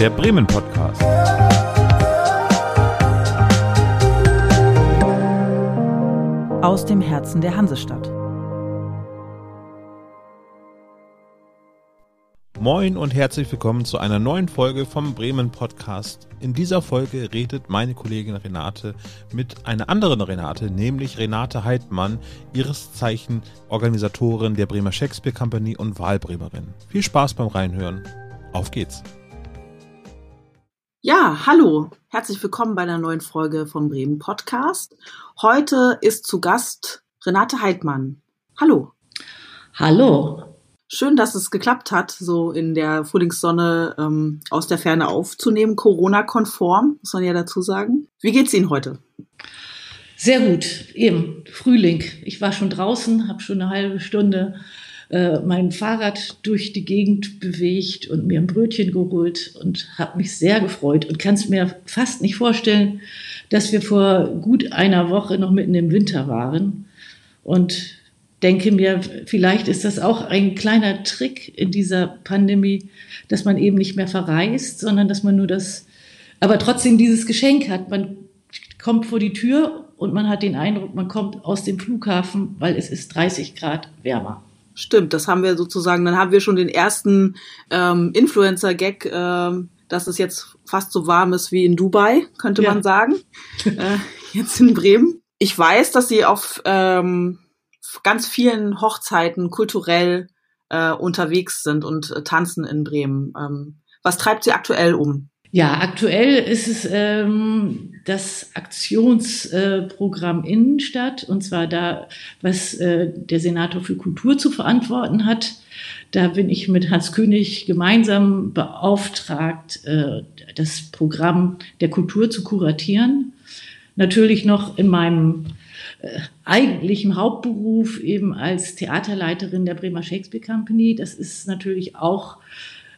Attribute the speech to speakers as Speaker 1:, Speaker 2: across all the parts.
Speaker 1: der Bremen Podcast.
Speaker 2: Aus dem Herzen der Hansestadt.
Speaker 1: Moin und herzlich willkommen zu einer neuen Folge vom Bremen Podcast. In dieser Folge redet meine Kollegin Renate mit einer anderen Renate, nämlich Renate Heidmann, ihres Zeichen Organisatorin der Bremer Shakespeare Company und Wahlbremerin. Viel Spaß beim Reinhören. Auf geht's.
Speaker 2: Ja, hallo. Herzlich willkommen bei einer neuen Folge vom Bremen Podcast. Heute ist zu Gast Renate Heidmann. Hallo.
Speaker 3: Hallo.
Speaker 2: Schön, dass es geklappt hat, so in der Frühlingssonne ähm, aus der Ferne aufzunehmen, Corona-konform, muss man ja dazu sagen. Wie geht's Ihnen heute?
Speaker 3: Sehr gut, eben Frühling. Ich war schon draußen, habe schon eine halbe Stunde äh, mein Fahrrad durch die Gegend bewegt und mir ein Brötchen geholt und habe mich sehr gefreut und kann es mir fast nicht vorstellen, dass wir vor gut einer Woche noch mitten im Winter waren und denke mir, vielleicht ist das auch ein kleiner Trick in dieser Pandemie, dass man eben nicht mehr verreist, sondern dass man nur das, aber trotzdem dieses Geschenk hat. Man kommt vor die Tür und man hat den Eindruck, man kommt aus dem Flughafen, weil es ist 30 Grad wärmer.
Speaker 2: Stimmt, das haben wir sozusagen, dann haben wir schon den ersten ähm, Influencer-Gag, ähm, dass es jetzt fast so warm ist wie in Dubai, könnte ja. man sagen. äh, jetzt in Bremen. Ich weiß, dass Sie auf ähm, ganz vielen Hochzeiten kulturell äh, unterwegs sind und äh, tanzen in Bremen. Ähm, was treibt Sie aktuell um?
Speaker 3: Ja, aktuell ist es ähm, das Aktionsprogramm äh, Innenstadt, und zwar da, was äh, der Senator für Kultur zu verantworten hat. Da bin ich mit Hans König gemeinsam beauftragt, äh, das Programm der Kultur zu kuratieren. Natürlich noch in meinem äh, eigentlichen Hauptberuf eben als Theaterleiterin der Bremer Shakespeare Company. Das ist natürlich auch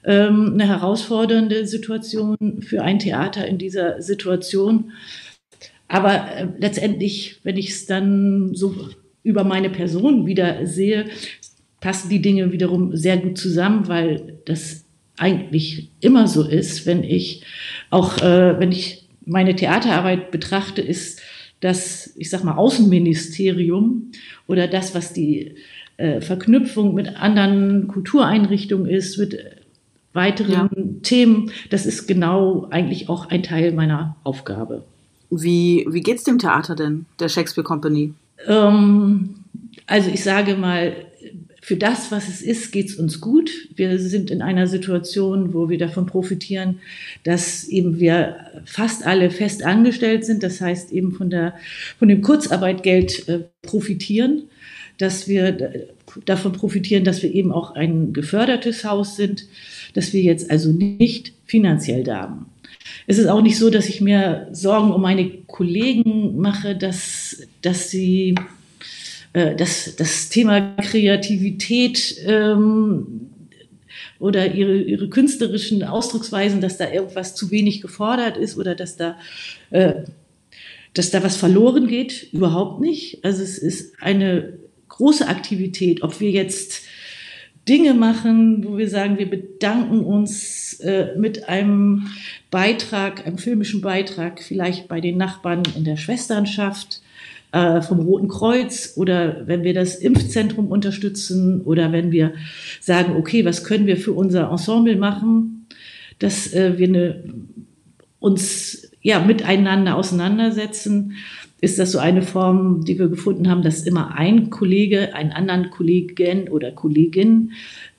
Speaker 3: ähm, eine herausfordernde Situation für ein Theater in dieser Situation. Aber äh, letztendlich, wenn ich es dann so über meine Person wieder sehe, passen die Dinge wiederum sehr gut zusammen, weil das eigentlich immer so ist, wenn ich auch, äh, wenn ich meine Theaterarbeit betrachte, ist das, ich sag mal, Außenministerium oder das, was die äh, Verknüpfung mit anderen Kultureinrichtungen ist, mit weiteren ja. Themen, das ist genau eigentlich auch ein Teil meiner Aufgabe.
Speaker 2: Wie, wie geht's dem Theater denn, der Shakespeare Company?
Speaker 3: Ähm, also ich sage mal, für das, was es ist, geht's uns gut. Wir sind in einer Situation, wo wir davon profitieren, dass eben wir fast alle fest angestellt sind. Das heißt eben von der, von dem Kurzarbeitgeld äh, profitieren, dass wir davon profitieren, dass wir eben auch ein gefördertes Haus sind, dass wir jetzt also nicht finanziell da haben. Es ist auch nicht so, dass ich mir Sorgen um meine Kollegen mache, dass, dass sie äh, das, das Thema Kreativität ähm, oder ihre, ihre künstlerischen Ausdrucksweisen, dass da irgendwas zu wenig gefordert ist oder dass da, äh, dass da was verloren geht, überhaupt nicht. Also es ist eine große Aktivität, ob wir jetzt Dinge machen, wo wir sagen, wir bedanken uns äh, mit einem Beitrag, einem filmischen Beitrag, vielleicht bei den Nachbarn in der Schwesternschaft äh, vom Roten Kreuz oder wenn wir das Impfzentrum unterstützen oder wenn wir sagen, okay, was können wir für unser Ensemble machen, dass äh, wir eine, uns ja miteinander auseinandersetzen, ist das so eine Form, die wir gefunden haben, dass immer ein Kollege einen anderen Kollegen oder Kollegin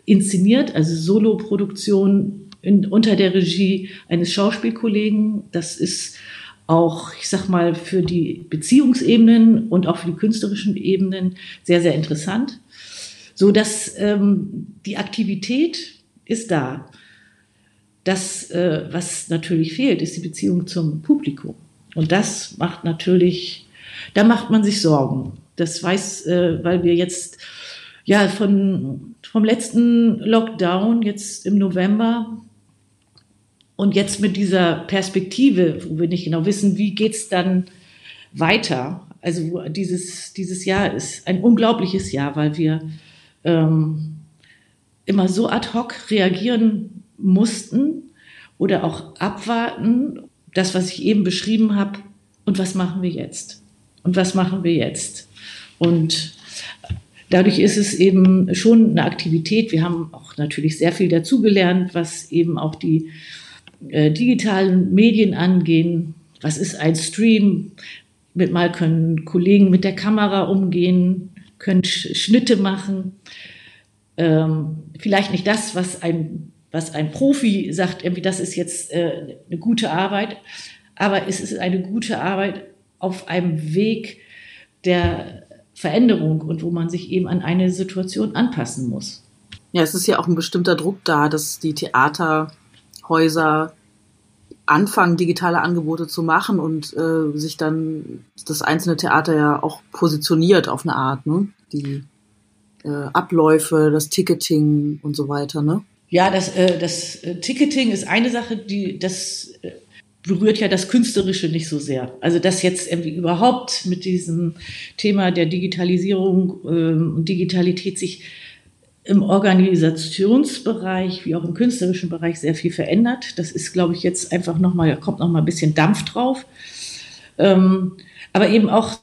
Speaker 3: inszeniert, also Soloproduktion in, unter der Regie eines Schauspielkollegen. Das ist auch, ich sag mal, für die Beziehungsebenen und auch für die künstlerischen Ebenen sehr, sehr interessant. So dass ähm, die Aktivität ist da. Das, äh, was natürlich fehlt, ist die Beziehung zum Publikum. Und das macht natürlich, da macht man sich Sorgen. Das weiß, äh, weil wir jetzt ja von vom letzten Lockdown jetzt im November und jetzt mit dieser Perspektive, wo wir nicht genau wissen, wie geht's dann weiter. Also dieses, dieses Jahr ist ein unglaubliches Jahr, weil wir ähm, immer so ad hoc reagieren mussten oder auch abwarten, das, was ich eben beschrieben habe, und was machen wir jetzt? Und was machen wir jetzt? Und dadurch ist es eben schon eine Aktivität. Wir haben auch natürlich sehr viel dazugelernt, was eben auch die äh, digitalen Medien angehen. Was ist ein Stream? Mit mal können Kollegen mit der Kamera umgehen, können Schnitte machen. Ähm, vielleicht nicht das, was ein, was ein Profi sagt, irgendwie das ist jetzt äh, eine gute Arbeit, aber es ist eine gute Arbeit auf einem Weg der Veränderung und wo man sich eben an eine Situation anpassen muss.
Speaker 2: Ja, es ist ja auch ein bestimmter Druck da, dass die Theaterhäuser anfangen, digitale Angebote zu machen und äh, sich dann das einzelne Theater ja auch positioniert auf eine Art, ne? Die äh, Abläufe, das Ticketing und so weiter, ne?
Speaker 3: Ja, das, äh, das äh, Ticketing ist eine Sache, die das äh, berührt ja das Künstlerische nicht so sehr. Also dass jetzt irgendwie überhaupt mit diesem Thema der Digitalisierung ähm, und Digitalität sich im Organisationsbereich wie auch im künstlerischen Bereich sehr viel verändert. Das ist, glaube ich, jetzt einfach nochmal, da kommt nochmal ein bisschen Dampf drauf. Ähm, aber eben auch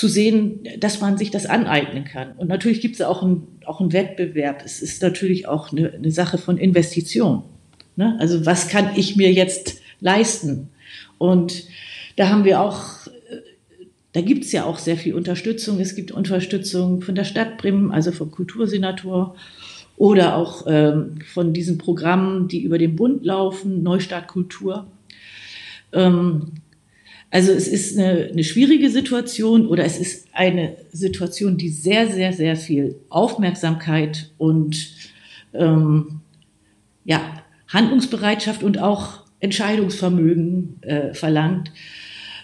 Speaker 3: zu sehen, dass man sich das aneignen kann. Und natürlich gibt es auch, ein, auch einen Wettbewerb. Es ist natürlich auch eine, eine Sache von Investition. Ne? Also was kann ich mir jetzt leisten? Und da haben wir auch da gibt es ja auch sehr viel Unterstützung. Es gibt Unterstützung von der Stadt Bremen, also vom Kultursenator oder auch ähm, von diesen Programmen, die über den Bund laufen, Neustart Kultur. Ähm, also es ist eine, eine schwierige Situation oder es ist eine Situation, die sehr, sehr, sehr viel Aufmerksamkeit und ähm, ja, Handlungsbereitschaft und auch Entscheidungsvermögen äh, verlangt.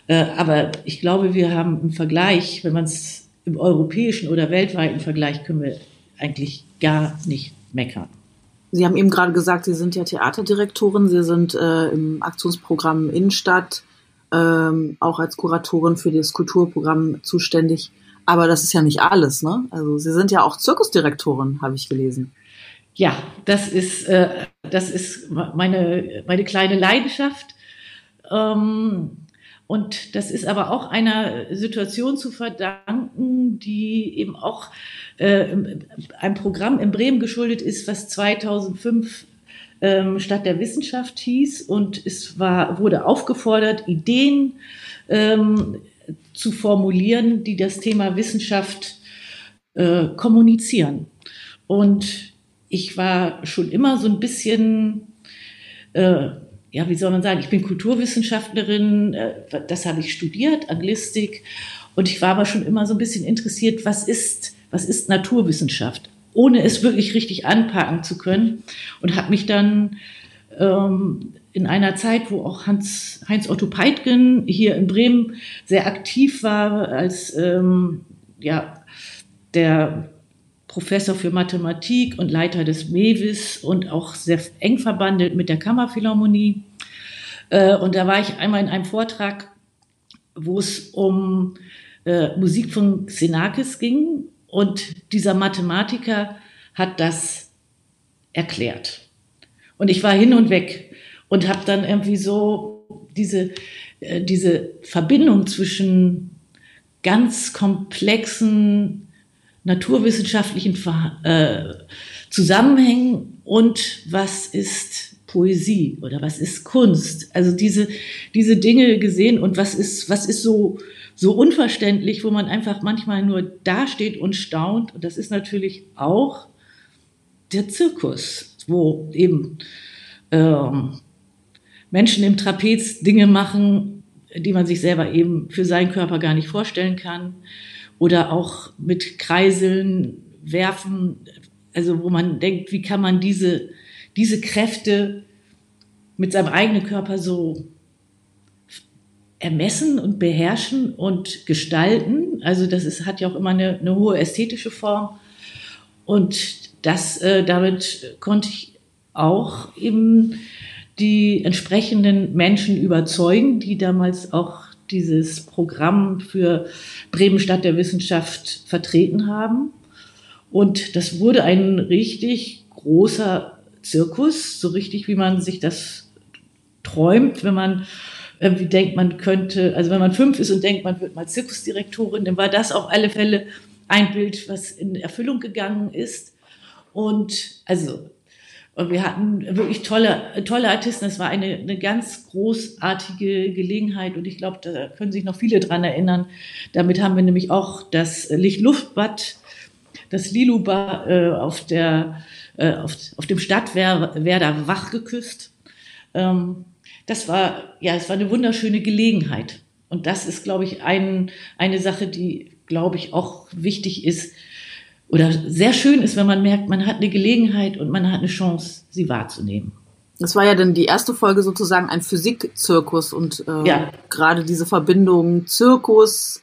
Speaker 3: Äh, aber ich glaube, wir haben im Vergleich, wenn man es im europäischen oder weltweiten Vergleich, können wir eigentlich gar nicht meckern.
Speaker 2: Sie haben eben gerade gesagt, Sie sind ja Theaterdirektorin, Sie sind äh, im Aktionsprogramm Innenstadt ähm, auch als Kuratorin für das Kulturprogramm zuständig. Aber das ist ja nicht alles, ne? Also Sie sind ja auch Zirkusdirektorin, habe ich gelesen.
Speaker 3: Ja, das ist, äh, das ist meine, meine kleine Leidenschaft. Ähm, und das ist aber auch einer Situation zu verdanken, die eben auch äh, einem Programm in Bremen geschuldet ist, was 2005 ähm, Stadt der Wissenschaft hieß. Und es war, wurde aufgefordert, Ideen ähm, zu formulieren, die das Thema Wissenschaft äh, kommunizieren. Und ich war schon immer so ein bisschen äh, ja, wie soll man sagen, ich bin Kulturwissenschaftlerin, äh, das habe ich studiert, Anglistik, und ich war aber schon immer so ein bisschen interessiert, was ist, was ist Naturwissenschaft, ohne es wirklich richtig anpacken zu können, und habe mich dann ähm, in einer Zeit, wo auch Hans, Heinz Otto Peitgen hier in Bremen sehr aktiv war als ähm, ja, der Professor für Mathematik und Leiter des MEWIS und auch sehr eng verbandelt mit der Kammerphilharmonie. Äh, und da war ich einmal in einem Vortrag, wo es um äh, Musik von Xenakis ging und dieser Mathematiker hat das erklärt. Und ich war hin und weg und habe dann irgendwie so diese, äh, diese Verbindung zwischen ganz komplexen naturwissenschaftlichen äh, Zusammenhängen und was ist Poesie oder was ist Kunst? Also diese, diese Dinge gesehen und was ist, was ist so, so unverständlich, wo man einfach manchmal nur dasteht und staunt. Und das ist natürlich auch der Zirkus, wo eben ähm, Menschen im Trapez Dinge machen, die man sich selber eben für seinen Körper gar nicht vorstellen kann oder auch mit Kreiseln werfen, also wo man denkt, wie kann man diese, diese Kräfte mit seinem eigenen Körper so ermessen und beherrschen und gestalten. Also das ist, hat ja auch immer eine, eine hohe ästhetische Form. Und das, äh, damit konnte ich auch eben die entsprechenden Menschen überzeugen, die damals auch dieses Programm für Bremen Stadt der Wissenschaft vertreten haben. Und das wurde ein richtig großer Zirkus, so richtig wie man sich das träumt, wenn man irgendwie denkt, man könnte, also wenn man fünf ist und denkt, man wird mal Zirkusdirektorin, dann war das auf alle Fälle ein Bild, was in Erfüllung gegangen ist. Und also und wir hatten wirklich tolle, tolle Artisten. Es war eine, eine ganz großartige Gelegenheit und ich glaube, da können sich noch viele dran erinnern. Damit haben wir nämlich auch das Lichtluftbad, das Liluba äh, auf, der, äh, auf, auf dem Stadtwerder wach geküsst. Ähm, das war, ja, es war eine wunderschöne Gelegenheit. Und das ist, glaube ich, ein, eine Sache, die, glaube ich, auch wichtig ist, oder sehr schön ist, wenn man merkt, man hat eine Gelegenheit und man hat eine Chance, sie wahrzunehmen.
Speaker 2: Das war ja dann die erste Folge sozusagen ein Physikzirkus und äh, ja. gerade diese Verbindung Zirkus,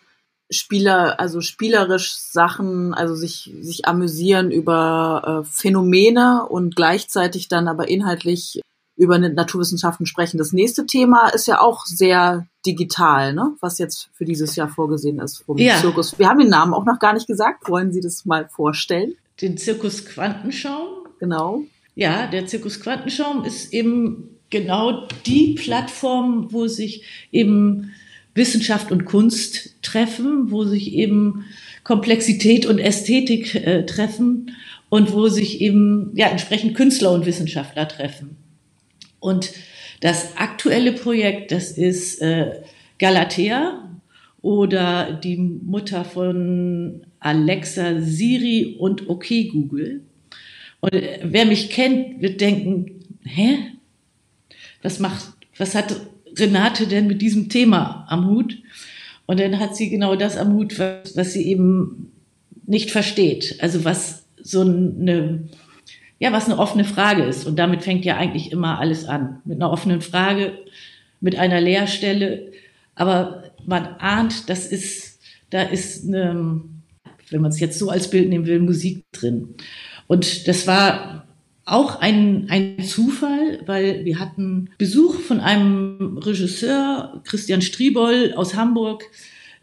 Speaker 2: Spieler, also spielerisch Sachen, also sich, sich amüsieren über äh, Phänomene und gleichzeitig dann aber inhaltlich über Naturwissenschaften sprechen. Das nächste Thema ist ja auch sehr digital, ne? was jetzt für dieses Jahr vorgesehen ist vom ja. Zirkus. Wir haben den Namen auch noch gar nicht gesagt. Wollen Sie das mal vorstellen?
Speaker 3: Den Zirkus Quantenschaum.
Speaker 2: Genau.
Speaker 3: Ja, der Zirkus Quantenschaum ist eben genau die Plattform, wo sich eben Wissenschaft und Kunst treffen, wo sich eben Komplexität und Ästhetik äh, treffen und wo sich eben ja entsprechend Künstler und Wissenschaftler treffen. Und das aktuelle Projekt, das ist äh, Galatea oder die Mutter von Alexa, Siri und OK Google. Und äh, wer mich kennt, wird denken, hä? Was macht, was hat Renate denn mit diesem Thema am Hut? Und dann hat sie genau das am Hut, was, was sie eben nicht versteht. Also was so eine ja, was eine offene Frage ist. Und damit fängt ja eigentlich immer alles an. Mit einer offenen Frage, mit einer Leerstelle. Aber man ahnt, das ist, da ist eine, wenn man es jetzt so als Bild nehmen will, Musik drin. Und das war auch ein, ein Zufall, weil wir hatten Besuch von einem Regisseur, Christian Strieboll aus Hamburg,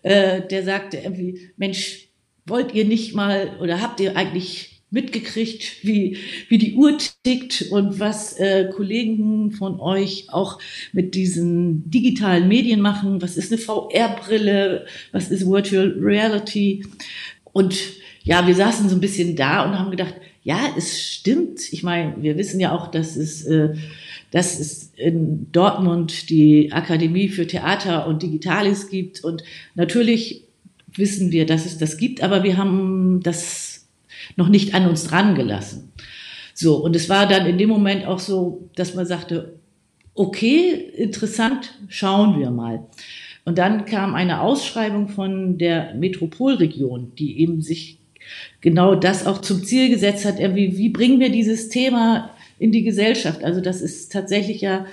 Speaker 3: äh, der sagte irgendwie, Mensch, wollt ihr nicht mal oder habt ihr eigentlich mitgekriegt, wie, wie die Uhr tickt und was äh, Kollegen von euch auch mit diesen digitalen Medien machen. Was ist eine VR-Brille? Was ist Virtual Reality? Und ja, wir saßen so ein bisschen da und haben gedacht, ja, es stimmt. Ich meine, wir wissen ja auch, dass es, äh, dass es in Dortmund die Akademie für Theater und Digitales gibt. Und natürlich wissen wir, dass es das gibt, aber wir haben das noch nicht an uns dran gelassen. So, und es war dann in dem Moment auch so, dass man sagte, okay, interessant, schauen wir mal. Und dann kam eine Ausschreibung von der Metropolregion, die eben sich genau das auch zum Ziel gesetzt hat, wie, wie bringen wir dieses Thema in die Gesellschaft? Also das ist tatsächlich ja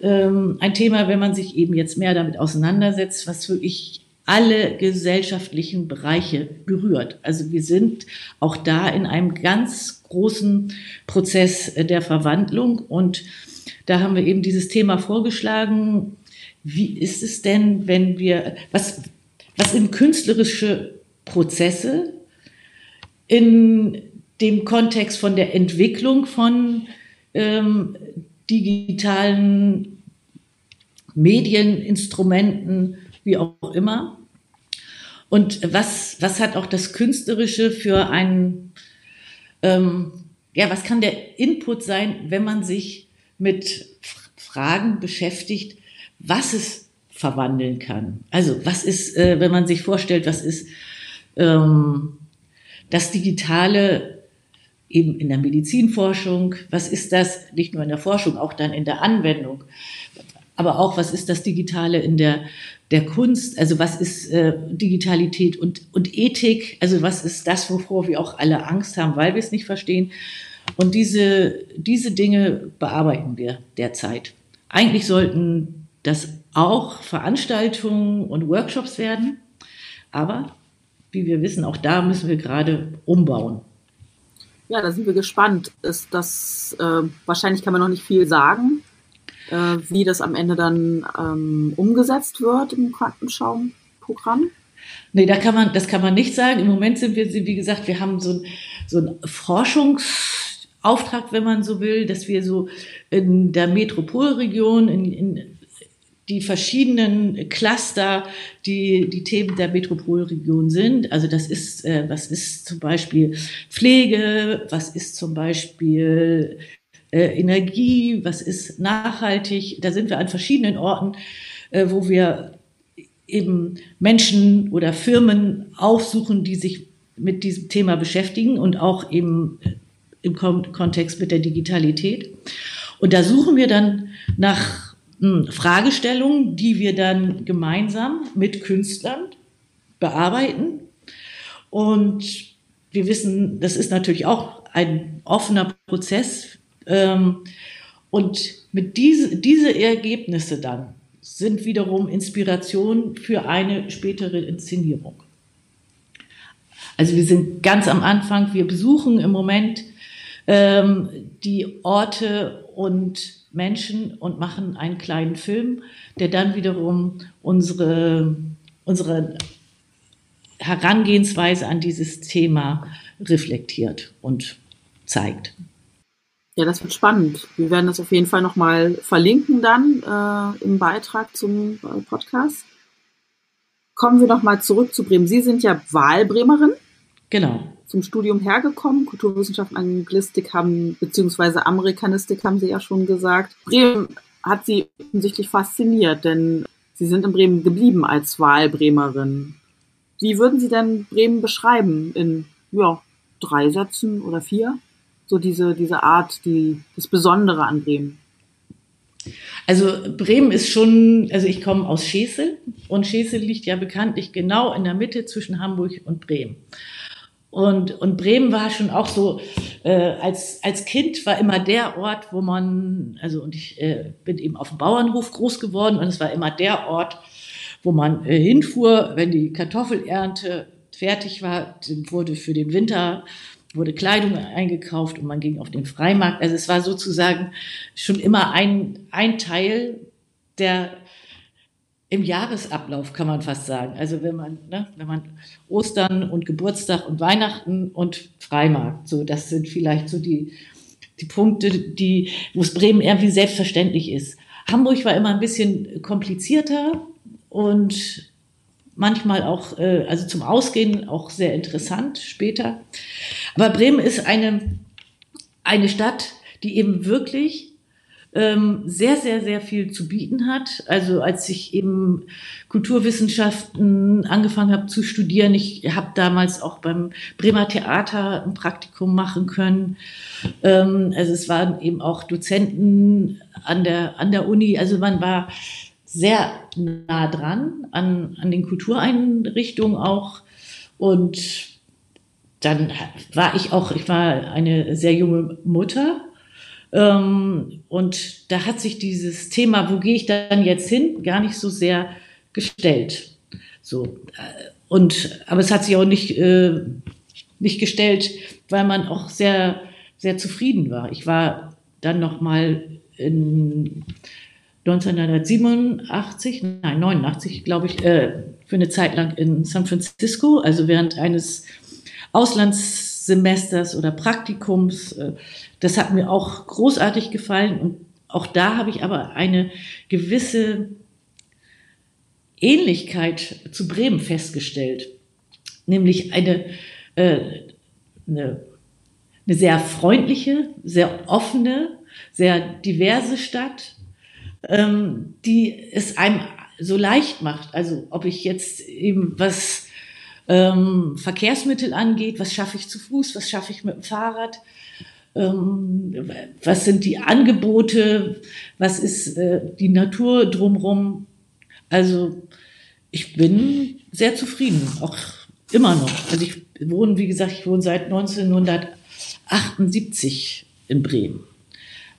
Speaker 3: ähm, ein Thema, wenn man sich eben jetzt mehr damit auseinandersetzt, was wirklich alle gesellschaftlichen Bereiche berührt. Also wir sind auch da in einem ganz großen Prozess der Verwandlung und da haben wir eben dieses Thema vorgeschlagen. Wie ist es denn, wenn wir, was, was sind künstlerische Prozesse in dem Kontext von der Entwicklung von ähm, digitalen Medieninstrumenten, wie auch immer. Und was, was hat auch das Künstlerische für einen, ähm, ja, was kann der Input sein, wenn man sich mit Fragen beschäftigt, was es verwandeln kann? Also was ist, äh, wenn man sich vorstellt, was ist ähm, das Digitale eben in der Medizinforschung, was ist das? Nicht nur in der Forschung, auch dann in der Anwendung, aber auch was ist das Digitale in der der Kunst, also was ist äh, Digitalität und, und Ethik, also was ist das, wovor wir auch alle Angst haben, weil wir es nicht verstehen. Und diese, diese Dinge bearbeiten wir derzeit. Eigentlich sollten das auch Veranstaltungen und Workshops werden, aber wie wir wissen, auch da müssen wir gerade umbauen.
Speaker 2: Ja, da sind wir gespannt. Ist das, äh, wahrscheinlich kann man noch nicht viel sagen, äh, wie das am Ende dann ähm, umgesetzt wird im Quantenschaumprogramm?
Speaker 3: Nee, da kann man, das kann man nicht sagen. Im Moment sind wir, wie gesagt, wir haben so ein, so ein Forschungs, Auftrag, wenn man so will, dass wir so in der Metropolregion, in, in die verschiedenen Cluster, die die Themen der Metropolregion sind. Also das ist, äh, was ist zum Beispiel Pflege, was ist zum Beispiel Energie, was ist nachhaltig. Da sind wir an verschiedenen Orten, äh, wo wir eben Menschen oder Firmen aufsuchen, die sich mit diesem Thema beschäftigen und auch eben im Kontext mit der Digitalität. Und da suchen wir dann nach hm, Fragestellungen, die wir dann gemeinsam mit Künstlern bearbeiten. Und wir wissen, das ist natürlich auch ein offener Prozess. Ähm, und mit diese, diese Ergebnisse dann sind wiederum Inspiration für eine spätere Inszenierung. Also wir sind ganz am Anfang, wir besuchen im Moment ähm, die Orte und Menschen und machen einen kleinen Film, der dann wiederum unsere, unsere Herangehensweise an dieses Thema reflektiert und zeigt.
Speaker 2: Ja, das wird spannend. Wir werden das auf jeden Fall nochmal verlinken dann äh, im Beitrag zum äh, Podcast. Kommen wir nochmal zurück zu Bremen. Sie sind ja Wahlbremerin.
Speaker 3: Genau.
Speaker 2: Zum Studium hergekommen. Kulturwissenschaften, Anglistik haben, beziehungsweise Amerikanistik haben Sie ja schon gesagt. Bremen hat Sie offensichtlich fasziniert, denn Sie sind in Bremen geblieben als Wahlbremerin. Wie würden Sie denn Bremen beschreiben in, ja, drei Sätzen oder vier? So diese, diese Art, die, das Besondere an Bremen?
Speaker 3: Also Bremen ist schon, also ich komme aus Schesel und Schesel liegt ja bekanntlich genau in der Mitte zwischen Hamburg und Bremen. Und, und Bremen war schon auch so, äh, als, als Kind war immer der Ort, wo man, also und ich äh, bin eben auf dem Bauernhof groß geworden und es war immer der Ort, wo man äh, hinfuhr, wenn die Kartoffelernte fertig war, wurde für den Winter wurde Kleidung eingekauft und man ging auf den Freimarkt. Also es war sozusagen schon immer ein, ein Teil der im Jahresablauf kann man fast sagen. Also wenn man, ne, wenn man Ostern und Geburtstag und Weihnachten und Freimarkt, so das sind vielleicht so die die Punkte, die wo es Bremen irgendwie selbstverständlich ist. Hamburg war immer ein bisschen komplizierter und manchmal auch, äh, also zum Ausgehen auch sehr interessant später. Aber Bremen ist eine, eine Stadt, die eben wirklich ähm, sehr, sehr, sehr viel zu bieten hat. Also als ich eben Kulturwissenschaften angefangen habe zu studieren, ich habe damals auch beim Bremer Theater ein Praktikum machen können. Ähm, also es waren eben auch Dozenten an der, an der Uni. Also man war sehr nah dran an, an den Kultureinrichtungen auch. Und dann war ich auch, ich war eine sehr junge Mutter. Ähm, und da hat sich dieses Thema, wo gehe ich dann jetzt hin, gar nicht so sehr gestellt. So. Äh, und, aber es hat sich auch nicht, äh, nicht gestellt, weil man auch sehr, sehr zufrieden war. Ich war dann noch mal in 1987, nein, 89, glaube ich, äh, für eine Zeit lang in San Francisco, also während eines Auslandssemesters oder Praktikums. Äh, das hat mir auch großartig gefallen und auch da habe ich aber eine gewisse Ähnlichkeit zu Bremen festgestellt, nämlich eine, äh, eine, eine sehr freundliche, sehr offene, sehr diverse Stadt, ähm, die es einem so leicht macht. Also ob ich jetzt eben was ähm, Verkehrsmittel angeht, was schaffe ich zu Fuß, was schaffe ich mit dem Fahrrad, ähm, was sind die Angebote, was ist äh, die Natur drumherum. Also ich bin sehr zufrieden, auch immer noch. Also ich wohne, wie gesagt, ich wohne seit 1978 in Bremen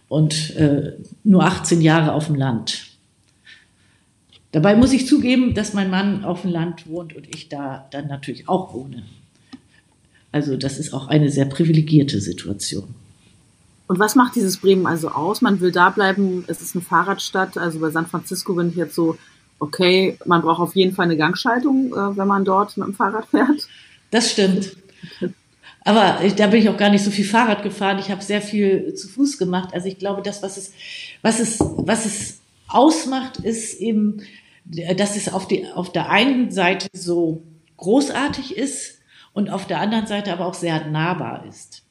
Speaker 3: und äh, nur 18 Jahre auf dem Land. Dabei muss ich zugeben, dass mein Mann auf dem Land wohnt und ich da dann natürlich auch wohne. Also das ist auch eine sehr privilegierte Situation.
Speaker 2: Und was macht dieses Bremen also aus? Man will da bleiben, es ist eine Fahrradstadt. Also bei San Francisco bin ich jetzt so, okay, man braucht auf jeden Fall eine Gangschaltung, äh, wenn man dort mit dem Fahrrad fährt.
Speaker 3: Das stimmt. Aber da bin ich auch gar nicht so viel Fahrrad gefahren. Ich habe sehr viel zu Fuß gemacht. Also ich glaube, das, was es, was es, was es ausmacht, ist eben, dass es auf, die, auf der einen Seite so großartig ist und auf der anderen Seite aber auch sehr nahbar ist.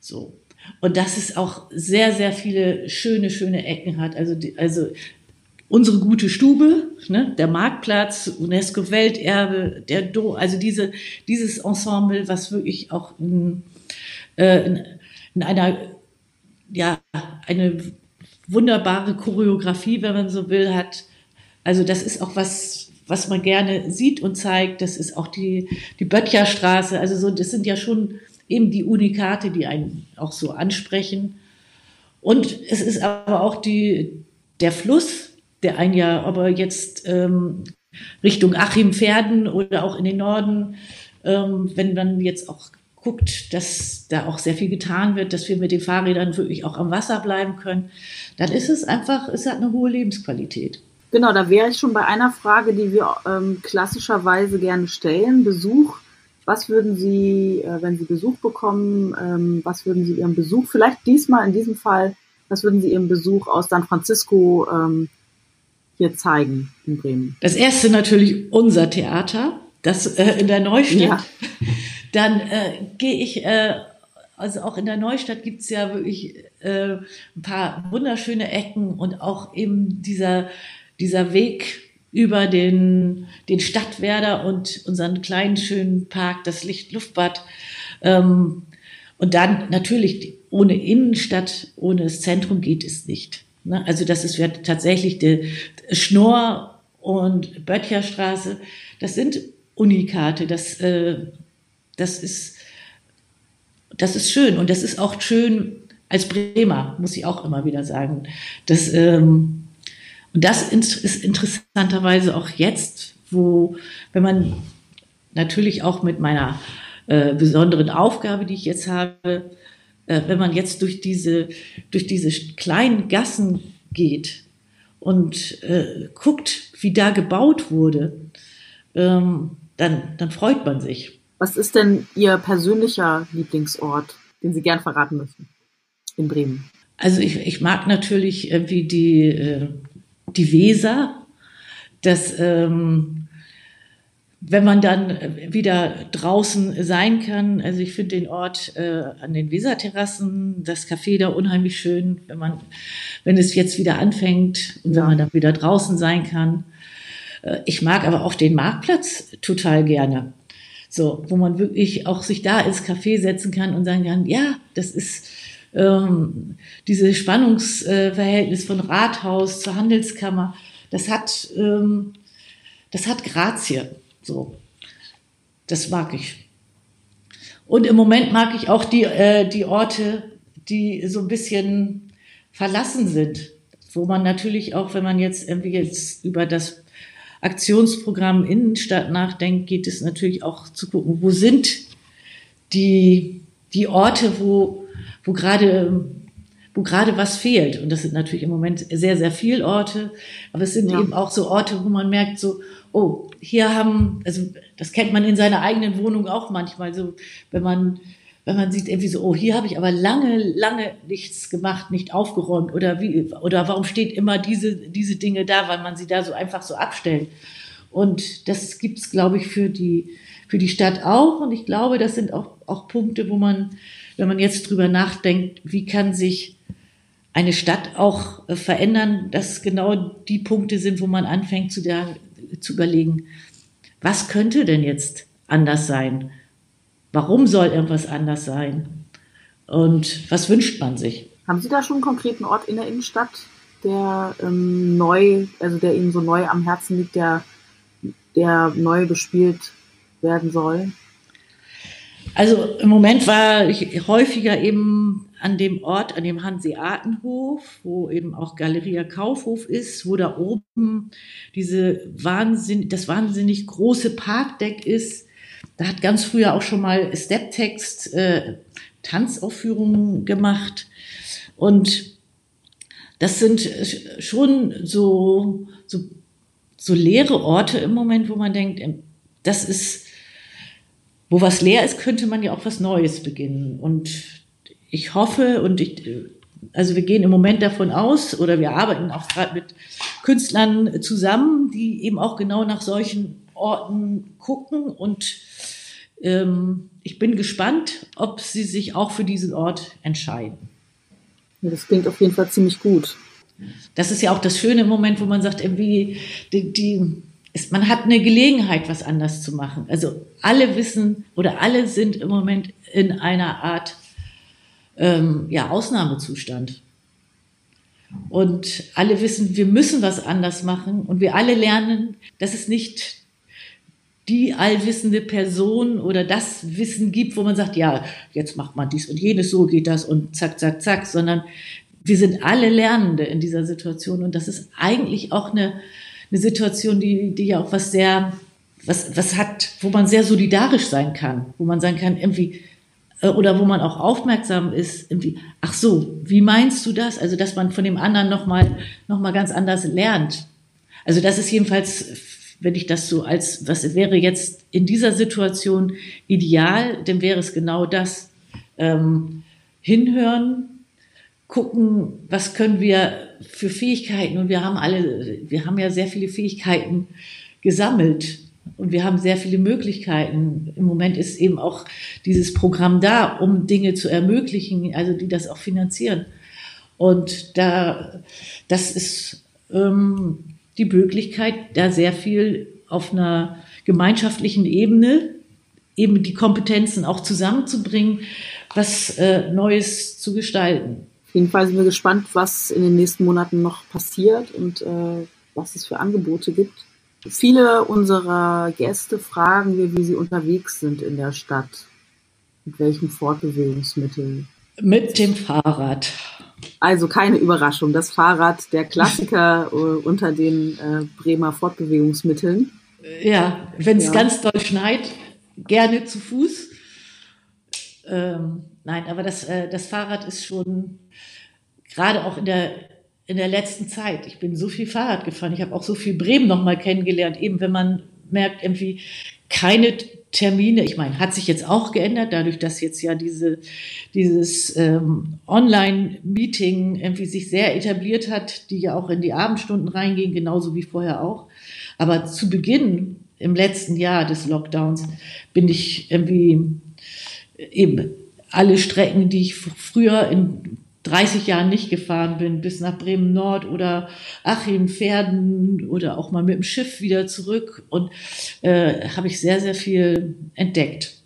Speaker 3: So. Und dass es auch sehr, sehr viele schöne, schöne Ecken hat. Also, die, also unsere gute Stube, ne, der Marktplatz, UNESCO-Welterbe, der Do, also diese, dieses Ensemble, was wirklich auch in, äh, in, in einer, ja, eine wunderbare Choreografie, wenn man so will, hat. Also das ist auch was, was man gerne sieht und zeigt. Das ist auch die, die Böttcherstraße. Also so, das sind ja schon eben die Unikate, die einen auch so ansprechen. Und es ist aber auch die, der Fluss, der ein ja, aber jetzt ähm, Richtung Achim-Pferden oder auch in den Norden, ähm, wenn man jetzt auch guckt, dass da auch sehr viel getan wird, dass wir mit den Fahrrädern wirklich auch am Wasser bleiben können, dann ist es einfach, es hat eine hohe Lebensqualität.
Speaker 2: Genau, da wäre ich schon bei einer Frage, die wir ähm, klassischerweise gerne stellen. Besuch. Was würden Sie, äh, wenn Sie Besuch bekommen, ähm, was würden Sie Ihrem Besuch, vielleicht diesmal in diesem Fall, was würden Sie Ihrem Besuch aus San Francisco ähm, hier zeigen in Bremen?
Speaker 3: Das erste natürlich unser Theater, das äh, in der Neustadt. Ja. Dann äh, gehe ich, äh, also auch in der Neustadt gibt es ja wirklich äh, ein paar wunderschöne Ecken und auch eben dieser, dieser Weg über den, den Stadtwerder und unseren kleinen schönen Park, das Lichtluftbad. Ähm, und dann natürlich ohne Innenstadt, ohne das Zentrum geht es nicht. Ne? Also das ist tatsächlich die Schnorr und Böttcherstraße. Das sind Unikate. Das, äh, das ist, das ist schön. Und das ist auch schön als Bremer, muss ich auch immer wieder sagen. Das, ähm, und das ist interessanterweise auch jetzt, wo, wenn man natürlich auch mit meiner äh, besonderen Aufgabe, die ich jetzt habe, äh, wenn man jetzt durch diese, durch diese kleinen Gassen geht und äh, guckt, wie da gebaut wurde, ähm, dann, dann freut man sich.
Speaker 2: Was ist denn Ihr persönlicher Lieblingsort, den Sie gern verraten möchten in Bremen?
Speaker 3: Also ich, ich mag natürlich wie die, äh, die Weser, das ähm, wenn man dann wieder draußen sein kann, also ich finde den Ort äh, an den Weserterrassen, das Café da unheimlich schön, wenn man, wenn es jetzt wieder anfängt und wenn man dann wieder draußen sein kann. Äh, ich mag aber auch den Marktplatz total gerne. So, wo man wirklich auch sich da ins Café setzen kann und sagen kann, ja, das ist ähm, dieses Spannungsverhältnis von Rathaus zur Handelskammer, das hat, ähm, das hat Grazie. So, das mag ich. Und im Moment mag ich auch die, äh, die Orte, die so ein bisschen verlassen sind, wo man natürlich auch, wenn man jetzt irgendwie jetzt über das Aktionsprogramm Innenstadt nachdenkt, geht es natürlich auch zu gucken, wo sind die, die Orte, wo, wo gerade wo gerade was fehlt. Und das sind natürlich im Moment sehr, sehr viele Orte. Aber es sind ja. eben auch so Orte, wo man merkt, so, oh, hier haben, also das kennt man in seiner eigenen Wohnung auch manchmal, so wenn man wenn man sieht irgendwie so, oh, hier habe ich aber lange, lange nichts gemacht, nicht aufgeräumt oder wie oder warum steht immer diese diese Dinge da, weil man sie da so einfach so abstellt. Und das gibt's, glaube ich, für die für die Stadt auch. Und ich glaube, das sind auch auch Punkte, wo man, wenn man jetzt drüber nachdenkt, wie kann sich eine Stadt auch äh, verändern, dass genau die Punkte sind, wo man anfängt zu, der, zu überlegen, was könnte denn jetzt anders sein? Warum soll irgendwas anders sein? Und was wünscht man sich?
Speaker 2: Haben Sie da schon einen konkreten Ort in der Innenstadt, der ähm, neu, also der Ihnen so neu am Herzen liegt, der, der neu bespielt werden soll?
Speaker 3: Also im Moment war ich häufiger eben an dem Ort, an dem Hanseatenhof, wo eben auch Galeria Kaufhof ist, wo da oben diese Wahnsinn, das wahnsinnig große Parkdeck ist. Da hat ganz früher auch schon mal Steptext äh, Tanzaufführungen gemacht. Und das sind schon so, so, so leere Orte im Moment, wo man denkt, das ist wo was leer ist, könnte man ja auch was Neues beginnen. Und ich hoffe und ich, also wir gehen im Moment davon aus oder wir arbeiten auch gerade mit Künstlern zusammen, die eben auch genau nach solchen Orten gucken und ähm, ich bin gespannt, ob sie sich auch für diesen Ort entscheiden.
Speaker 2: Ja, das klingt auf jeden Fall ziemlich gut.
Speaker 3: Das ist ja auch das Schöne im Moment, wo man sagt, irgendwie, die, die ist, man hat eine Gelegenheit, was anders zu machen. Also alle wissen oder alle sind im Moment in einer Art ähm, ja, Ausnahmezustand. Und alle wissen, wir müssen was anders machen und wir alle lernen, dass es nicht die allwissende Person oder das Wissen gibt, wo man sagt, ja, jetzt macht man dies und jenes, so geht das und zack, zack, zack, sondern wir sind alle Lernende in dieser Situation und das ist eigentlich auch eine, eine Situation, die, die ja auch was sehr, was, was hat, wo man sehr solidarisch sein kann, wo man sagen kann, irgendwie, äh, oder wo man auch aufmerksam ist, irgendwie, ach so, wie meinst du das? Also, dass man von dem anderen nochmal, noch mal ganz anders lernt. Also, das ist jedenfalls wenn ich das so als, was wäre jetzt in dieser Situation ideal, dann wäre es genau das. Ähm, hinhören, gucken, was können wir für Fähigkeiten und wir haben alle, wir haben ja sehr viele Fähigkeiten gesammelt und wir haben sehr viele Möglichkeiten. Im Moment ist eben auch dieses Programm da, um Dinge zu ermöglichen, also die das auch finanzieren. Und da, das ist ähm, die Möglichkeit, da sehr viel auf einer gemeinschaftlichen Ebene eben die Kompetenzen auch zusammenzubringen, was äh, Neues zu gestalten.
Speaker 2: Auf jeden Fall sind wir gespannt, was in den nächsten Monaten noch passiert und äh, was es für Angebote gibt. Viele unserer Gäste fragen wir, wie sie unterwegs sind in der Stadt. Mit welchen Fortbewegungsmitteln?
Speaker 3: Mit dem Fahrrad.
Speaker 2: Also keine Überraschung, das Fahrrad der Klassiker äh, unter den äh, Bremer Fortbewegungsmitteln.
Speaker 3: Ja, wenn es ja. ganz doll schneit, gerne zu Fuß. Ähm, nein, aber das, äh, das Fahrrad ist schon gerade auch in der in der letzten Zeit. Ich bin so viel Fahrrad gefahren. Ich habe auch so viel Bremen noch mal kennengelernt. Eben wenn man merkt, irgendwie keine Termine, ich meine, hat sich jetzt auch geändert, dadurch, dass jetzt ja diese, dieses ähm, Online-Meeting irgendwie sich sehr etabliert hat, die ja auch in die Abendstunden reingehen, genauso wie vorher auch. Aber zu Beginn im letzten Jahr des Lockdowns bin ich irgendwie eben alle Strecken, die ich früher in 30 Jahren nicht gefahren bin, bis nach Bremen Nord oder Achim, Pferden oder auch mal mit dem Schiff wieder zurück und äh, habe ich sehr, sehr viel entdeckt.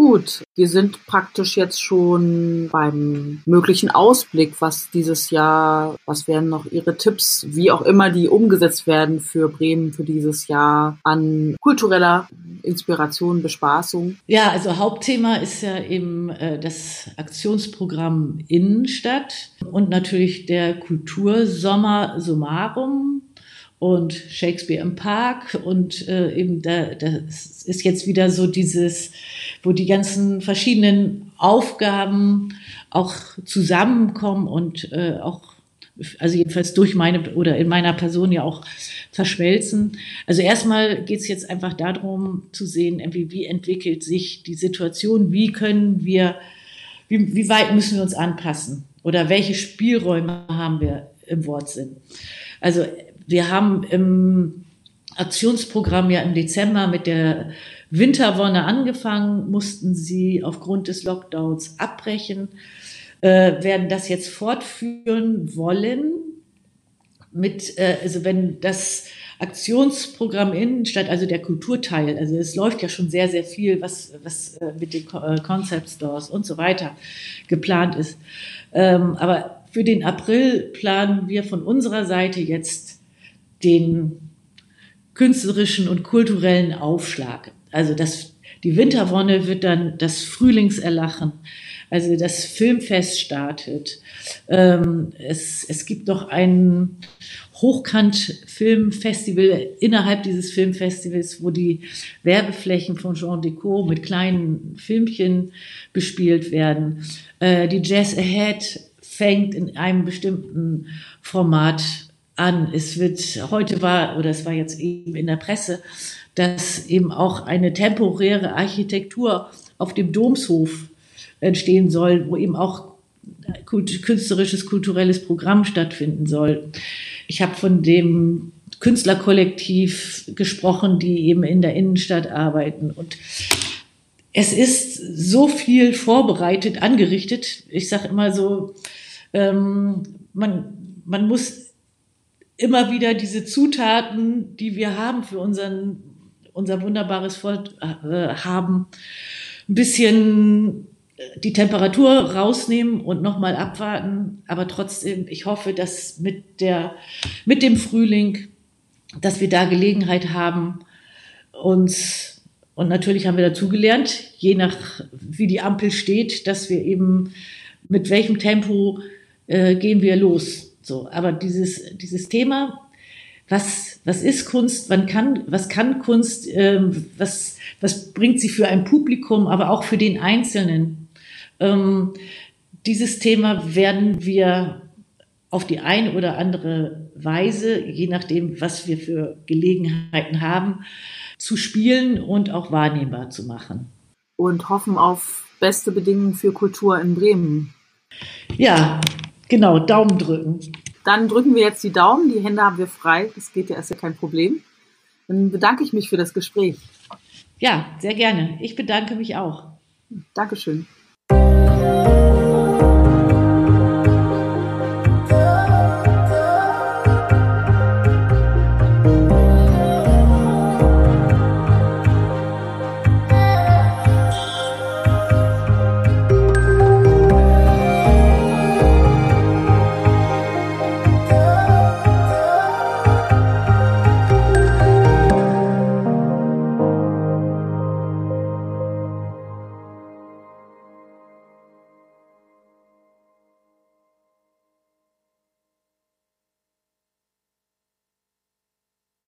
Speaker 2: Gut, wir sind praktisch jetzt schon beim möglichen Ausblick, was dieses Jahr, was wären noch Ihre Tipps, wie auch immer die umgesetzt werden für Bremen für dieses Jahr an kultureller Inspiration, Bespaßung?
Speaker 3: Ja, also Hauptthema ist ja eben äh, das Aktionsprogramm Innenstadt und natürlich der Kultursommer Summarum und Shakespeare im Park und äh, eben da das ist jetzt wieder so dieses, wo die ganzen verschiedenen Aufgaben auch zusammenkommen und äh, auch also jedenfalls durch meine oder in meiner Person ja auch verschmelzen. Also erstmal geht es jetzt einfach darum zu sehen, irgendwie, wie entwickelt sich die Situation, wie können wir, wie, wie weit müssen wir uns anpassen oder welche Spielräume haben wir im Wortsinn. Also wir haben im Aktionsprogramm ja im Dezember mit der Winterwonne angefangen, mussten sie aufgrund des Lockdowns abbrechen, äh, werden das jetzt fortführen wollen. Mit, äh, also wenn das Aktionsprogramm Innenstadt, also der Kulturteil, also es läuft ja schon sehr, sehr viel, was, was äh, mit den äh, Concept Stores und so weiter geplant ist. Ähm, aber für den April planen wir von unserer Seite jetzt den künstlerischen und kulturellen Aufschlag. Also das, die Winterwonne wird dann das Frühlingserlachen, also das Filmfest startet. Ähm, es, es gibt noch ein Hochkant-Filmfestival innerhalb dieses Filmfestivals, wo die Werbeflächen von Jean Deco mit kleinen Filmchen bespielt werden. Äh, die Jazz Ahead fängt in einem bestimmten Format an. Es wird, heute war, oder es war jetzt eben in der Presse, dass eben auch eine temporäre Architektur auf dem Domshof entstehen soll, wo eben auch künstlerisches, kulturelles Programm stattfinden soll. Ich habe von dem Künstlerkollektiv gesprochen, die eben in der Innenstadt arbeiten. Und es ist so viel vorbereitet, angerichtet. Ich sage immer so, ähm, man, man muss immer wieder diese Zutaten, die wir haben für unseren, unser wunderbares Volk äh, ein bisschen die Temperatur rausnehmen und nochmal abwarten. Aber trotzdem, ich hoffe, dass mit der, mit dem Frühling, dass wir da Gelegenheit haben, uns, und natürlich haben wir dazugelernt, je nach, wie die Ampel steht, dass wir eben, mit welchem Tempo äh, gehen wir los. So, aber dieses, dieses Thema, was, was ist Kunst, wann kann, was kann Kunst, ähm, was, was bringt sie für ein Publikum, aber auch für den Einzelnen, ähm, dieses Thema werden wir auf die eine oder andere Weise, je nachdem, was wir für Gelegenheiten haben, zu spielen und auch wahrnehmbar zu machen.
Speaker 2: Und hoffen auf beste Bedingungen für Kultur in Bremen.
Speaker 3: Ja, genau, Daumen drücken.
Speaker 2: Dann drücken wir jetzt die Daumen, die Hände haben wir frei, das geht ja, ist ja kein Problem. Dann bedanke ich mich für das Gespräch.
Speaker 3: Ja, sehr gerne. Ich bedanke mich auch.
Speaker 2: Dankeschön. 啊